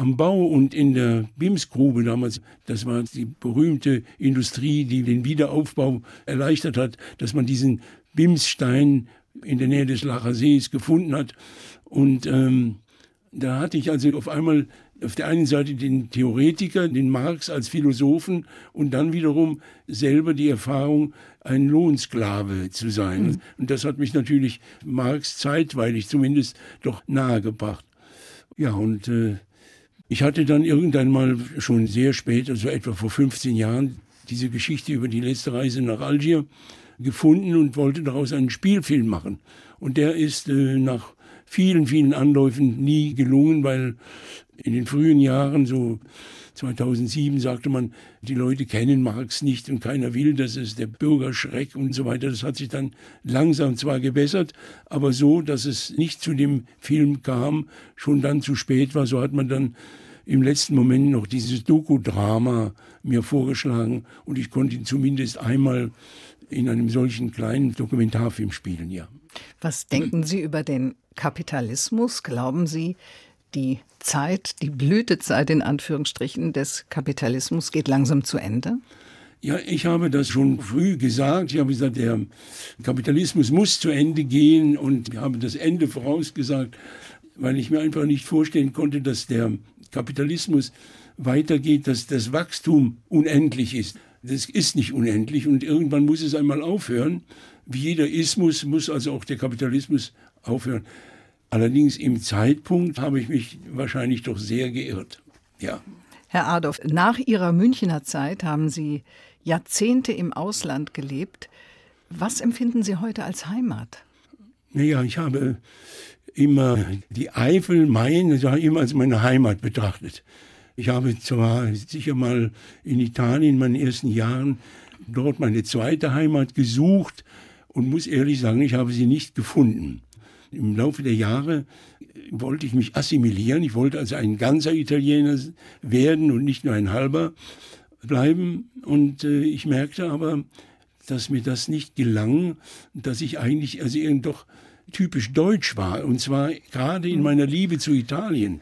am Bau und in der Bimsgrube damals, das war die berühmte Industrie, die den Wiederaufbau erleichtert hat, dass man diesen Bimsstein in der Nähe des Lacher Sees gefunden hat. Und ähm, da hatte ich also auf einmal auf der einen Seite den Theoretiker, den Marx als Philosophen und dann wiederum selber die Erfahrung, ein Lohnsklave zu sein. Mhm. Und das hat mich natürlich Marx zeitweilig zumindest doch nahegebracht. Ja, und äh, ich hatte dann irgendwann mal schon sehr spät, also etwa vor 15 Jahren, diese Geschichte über die letzte Reise nach Algier gefunden und wollte daraus einen Spielfilm machen. Und der ist äh, nach vielen, vielen Anläufen nie gelungen, weil in den frühen Jahren, so 2007, sagte man, die Leute kennen Marx nicht und keiner will, das ist der Bürgerschreck und so weiter. Das hat sich dann langsam zwar gebessert, aber so, dass es nicht zu dem Film kam, schon dann zu spät war. So hat man dann im letzten Moment noch dieses Doku-Drama mir vorgeschlagen und ich konnte ihn zumindest einmal in einem solchen kleinen Dokumentarfilm spielen, ja. Was denken Sie über den Kapitalismus? Glauben Sie, die Zeit, die Blütezeit in Anführungsstrichen des Kapitalismus geht langsam zu Ende? Ja, ich habe das schon früh gesagt. Ich habe gesagt, der Kapitalismus muss zu Ende gehen und ich habe das Ende vorausgesagt, weil ich mir einfach nicht vorstellen konnte, dass der Kapitalismus weitergeht, dass das Wachstum unendlich ist. Das ist nicht unendlich und irgendwann muss es einmal aufhören. Wie jeder Ismus muss also auch der Kapitalismus aufhören. Allerdings im Zeitpunkt habe ich mich wahrscheinlich doch sehr geirrt. Ja. Herr Adolf, nach Ihrer Münchner Zeit haben Sie Jahrzehnte im Ausland gelebt. Was empfinden Sie heute als Heimat? Naja, ich habe immer die Eifel, Main, immer als meine Heimat betrachtet. Ich habe zwar sicher mal in Italien in meinen ersten Jahren dort meine zweite Heimat gesucht und muss ehrlich sagen, ich habe sie nicht gefunden. Im Laufe der Jahre wollte ich mich assimilieren. Ich wollte also ein ganzer Italiener werden und nicht nur ein halber bleiben. Und äh, ich merkte aber, dass mir das nicht gelang, dass ich eigentlich also eben doch typisch deutsch war. Und zwar gerade in meiner Liebe zu Italien.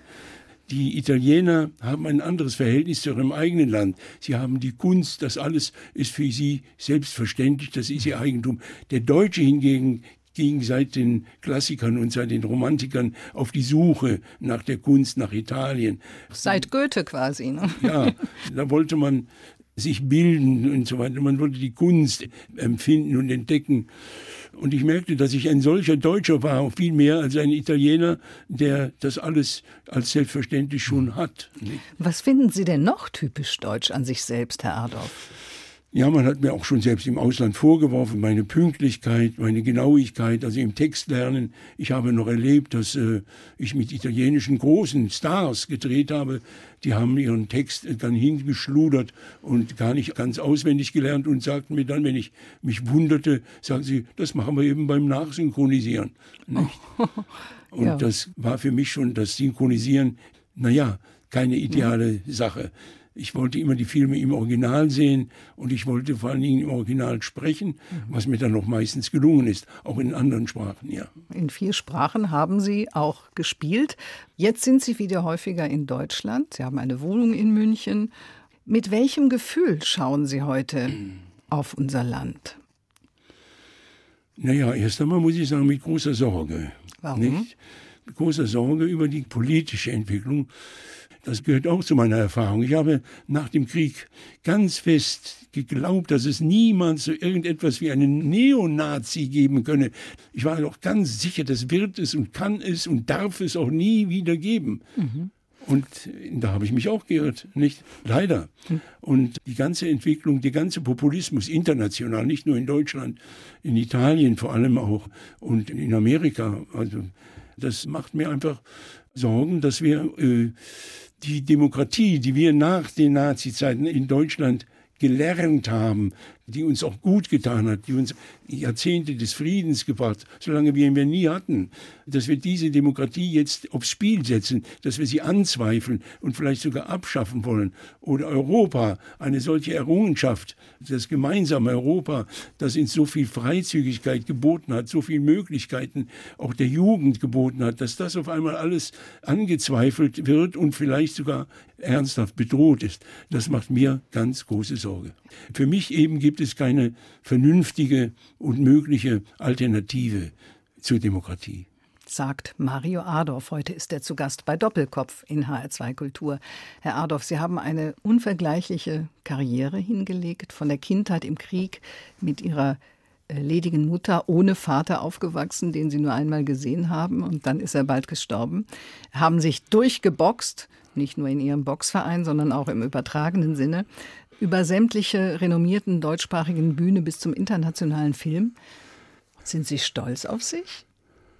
Die Italiener haben ein anderes Verhältnis zu ihrem eigenen Land. Sie haben die Kunst, das alles ist für sie selbstverständlich, das ist ihr Eigentum. Der Deutsche hingegen ging seit den Klassikern und seit den Romantikern auf die Suche nach der Kunst, nach Italien. Seit Goethe quasi. Ne? Ja, da wollte man sich bilden und so weiter. Man wollte die Kunst empfinden und entdecken. Und ich merkte, dass ich ein solcher Deutscher war, viel mehr als ein Italiener, der das alles als selbstverständlich schon hat. Was finden Sie denn noch typisch deutsch an sich selbst, Herr Adolf? Ja, man hat mir auch schon selbst im Ausland vorgeworfen, meine Pünktlichkeit, meine Genauigkeit, also im Textlernen. Ich habe noch erlebt, dass äh, ich mit italienischen großen Stars gedreht habe. Die haben ihren Text dann hingeschludert und gar nicht ganz auswendig gelernt und sagten mir dann, wenn ich mich wunderte, sagen sie, das machen wir eben beim Nachsynchronisieren. Nicht? <laughs> Und ja. das war für mich schon das Synchronisieren, naja, keine ideale Sache. Ich wollte immer die Filme im Original sehen und ich wollte vor allen Dingen im Original sprechen, mhm. was mir dann noch meistens gelungen ist, auch in anderen Sprachen, ja. In vier Sprachen haben Sie auch gespielt. Jetzt sind Sie wieder häufiger in Deutschland. Sie haben eine Wohnung in München. Mit welchem Gefühl schauen Sie heute <clears throat> auf unser Land? Naja, erst einmal muss ich sagen, mit großer Sorge. Warum? Nicht? Mit großer Sorge über die politische Entwicklung das gehört auch zu meiner Erfahrung. Ich habe nach dem Krieg ganz fest geglaubt, dass es niemals so irgendetwas wie einen Neonazi geben könne. Ich war doch ganz sicher, das wird es und kann es und darf es auch nie wieder geben. Mhm. Und da habe ich mich auch geirrt, nicht? Leider. Mhm. Und die ganze Entwicklung, der ganze Populismus international, nicht nur in Deutschland, in Italien vor allem auch und in Amerika, also das macht mir einfach Sorgen, dass wir äh, die Demokratie, die wir nach den Nazi-Zeiten in Deutschland gelernt haben, die uns auch gut getan hat, die uns Jahrzehnte des Friedens gebracht, solange wir ihn nie hatten, dass wir diese Demokratie jetzt aufs Spiel setzen, dass wir sie anzweifeln und vielleicht sogar abschaffen wollen. Oder Europa, eine solche Errungenschaft, das gemeinsame Europa, das uns so viel Freizügigkeit geboten hat, so viele Möglichkeiten auch der Jugend geboten hat, dass das auf einmal alles angezweifelt wird und vielleicht sogar ernsthaft bedroht ist. Das macht mir ganz große Sorge. Für mich eben gibt es keine vernünftige und mögliche Alternative zur Demokratie sagt Mario Adorf. Heute ist er zu Gast bei Doppelkopf in HR2 Kultur. Herr Adorf, Sie haben eine unvergleichliche Karriere hingelegt, von der Kindheit im Krieg mit Ihrer äh, ledigen Mutter ohne Vater aufgewachsen, den Sie nur einmal gesehen haben und dann ist er bald gestorben, haben sich durchgeboxt, nicht nur in Ihrem Boxverein, sondern auch im übertragenen Sinne über sämtliche renommierten deutschsprachigen Bühne bis zum internationalen Film. Sind Sie stolz auf sich?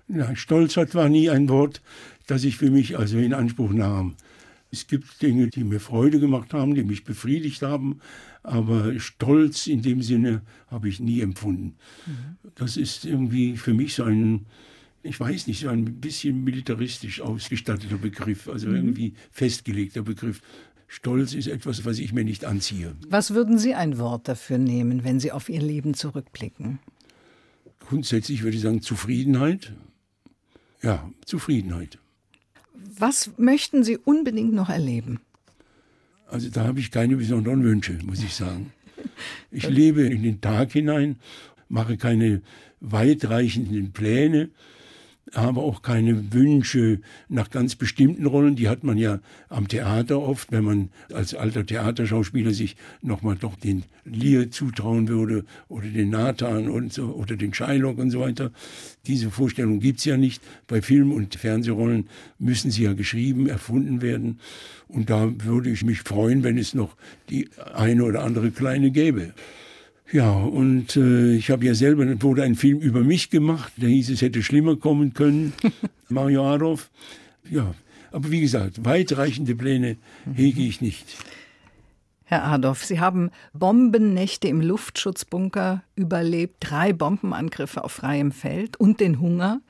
Ja, Stolz hat war nie ein Wort, das ich für mich also in Anspruch nahm. Es gibt Dinge, die mir Freude gemacht haben, die mich befriedigt haben, aber Stolz in dem Sinne habe ich nie empfunden. Mhm. Das ist irgendwie für mich so ein, ich weiß nicht, so ein bisschen militaristisch ausgestatteter Begriff, also mhm. irgendwie festgelegter Begriff. Stolz ist etwas, was ich mir nicht anziehe. Was würden Sie ein Wort dafür nehmen, wenn Sie auf Ihr Leben zurückblicken? Grundsätzlich würde ich sagen Zufriedenheit. Ja, Zufriedenheit. Was möchten Sie unbedingt noch erleben? Also da habe ich keine besonderen Wünsche, muss ich sagen. <laughs> Ich lebe in den Tag hinein, mache keine weitreichenden Pläne, habe auch keine Wünsche nach ganz bestimmten Rollen. Die hat man ja am Theater oft, wenn man als alter Theaterschauspieler sich nochmal doch den Lear zutrauen würde oder den Nathan und so, oder den Shylock und so weiter. Diese Vorstellung gibt's ja nicht. Bei Film- und Fernsehrollen müssen sie ja geschrieben, erfunden werden. Und da würde ich mich freuen, wenn es noch die eine oder andere kleine gäbe. Ja, und äh, ich habe ja selber, wurde ein Film über mich gemacht, der hieß, es hätte schlimmer kommen können, <laughs> Mario Adolf. Ja, aber wie gesagt, weitreichende Pläne hege ich nicht. Herr Adolf, Sie haben Bombennächte im Luftschutzbunker überlebt, drei Bombenangriffe auf freiem Feld und den Hunger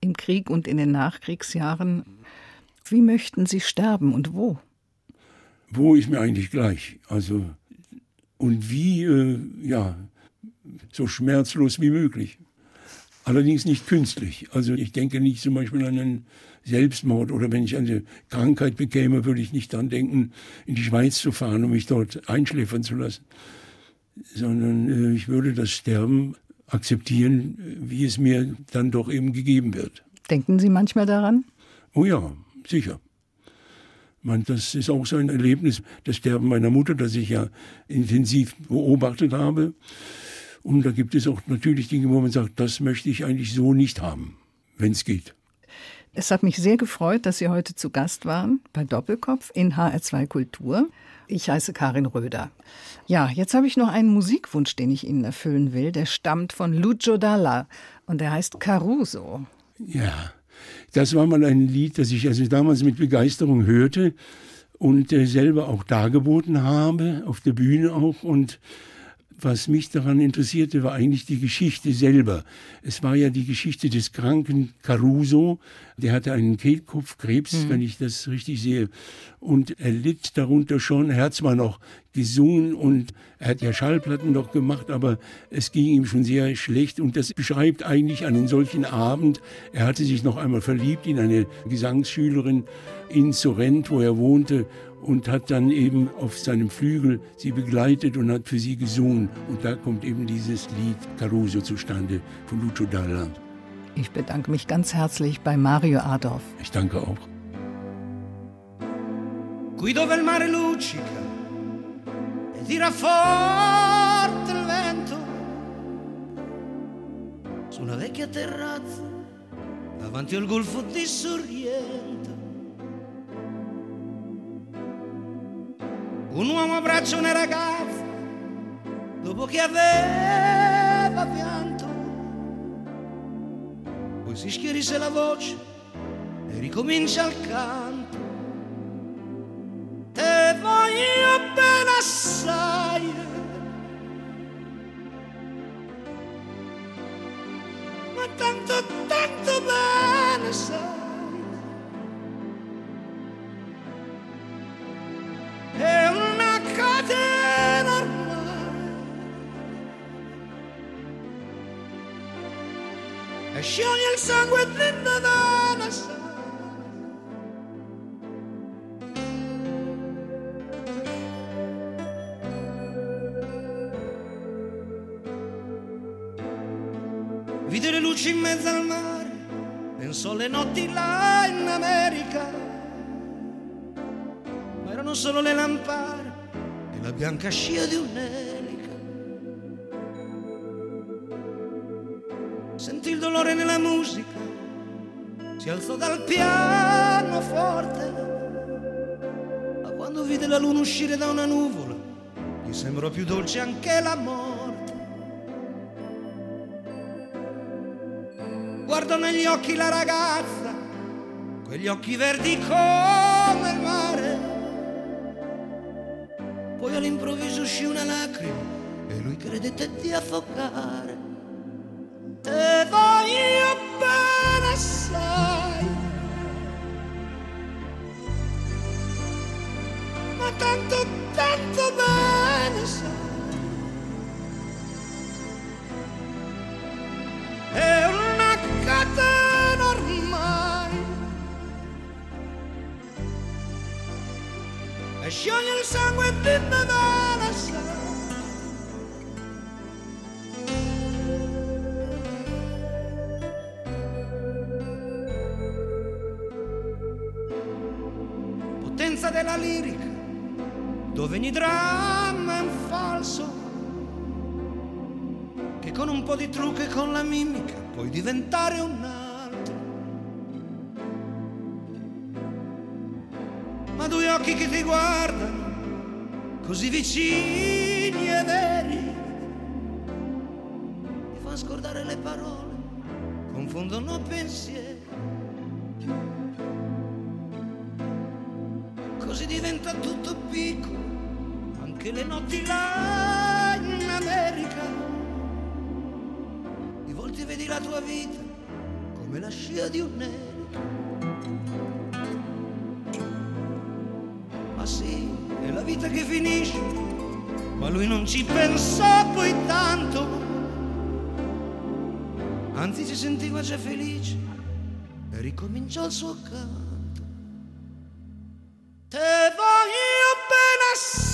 im Krieg und in den Nachkriegsjahren. Wie möchten Sie sterben und wo? Wo ist mir eigentlich gleich. Also und wie, äh, ja, so schmerzlos wie möglich. Allerdings nicht künstlich. Also ich denke nicht zum Beispiel an einen Selbstmord oder wenn ich eine Krankheit bekäme, würde ich nicht daran denken, in die Schweiz zu fahren, um mich dort einschläfern zu lassen. Sondern äh, ich würde das Sterben akzeptieren, wie es mir dann doch eben gegeben wird. Denken Sie manchmal daran? Oh ja, sicher. Man, das ist auch so ein Erlebnis, das Sterben meiner Mutter, das ich ja intensiv beobachtet habe. Und da gibt es auch natürlich Dinge, wo man sagt, das möchte ich eigentlich so nicht haben, wenn es geht. Es hat mich sehr gefreut, dass Sie heute zu Gast waren bei Doppelkopf in HR2 Kultur. Ich heiße Karin Röder. Ja, jetzt habe ich noch einen Musikwunsch, den ich Ihnen erfüllen will. Der stammt von Lucio Dalla und der heißt Caruso. Ja, das war mal ein Lied, das ich also damals mit Begeisterung hörte und äh, selber auch dargeboten habe, auf der Bühne auch. Und was mich daran interessierte, war eigentlich die Geschichte selber. Es war ja die Geschichte des kranken Caruso. Der hatte einen Kehlkopfkrebs, mhm. wenn ich das richtig sehe. Und er litt darunter schon. Er hat zwar noch gesungen und er hat ja Schallplatten noch gemacht, aber es ging ihm schon sehr schlecht. Und das beschreibt eigentlich einen solchen Abend. Er hatte sich noch einmal verliebt in eine Gesangsschülerin in Sorrent, wo er wohnte und hat dann eben auf seinem Flügel sie begleitet und hat für sie gesungen. Und da kommt eben dieses Lied Caruso zustande von Lucio Dalla. Ich bedanke mich ganz herzlich bei Mario Adorf. Ich danke auch. Qui dove il mare luccica e tira forte il vento su una vecchia terrazza davanti al golfo di Sorrento un uomo abbraccia una ragazza dopo che aveva pianto. Poi si schiarisce la voce e ricomincia il canto. Te voglio bene assai. Tanto, tanto bene sai. Scioglie il sangue dentro da una Vide le luci in mezzo al mare, pensò alle notti là in America, ma erano solo le lampare e la bianca scia di un nero. Dolore nella musica, si alzò dal pianoforte, ma quando vide la luna uscire da una nuvola, gli sembra più dolce anche la morte. Guardo negli occhi la ragazza, quegli occhi verdi come il mare. Poi all'improvviso uscì una lacrima e lui credette di affogare. Con un po' di trucco e con la mimica puoi diventare un altro. Ma due occhi che ti guardano, così vicini e veri, ti fanno scordare le parole, confondono pensieri. così diventa tutto piccolo, anche le notti là in America. Vedi la tua vita come la scia di un nero. Ma sì, è la vita che finisce, ma lui non ci pensò poi tanto. Anzi si sentiva già felice e ricominciò il suo canto. Te voglio bene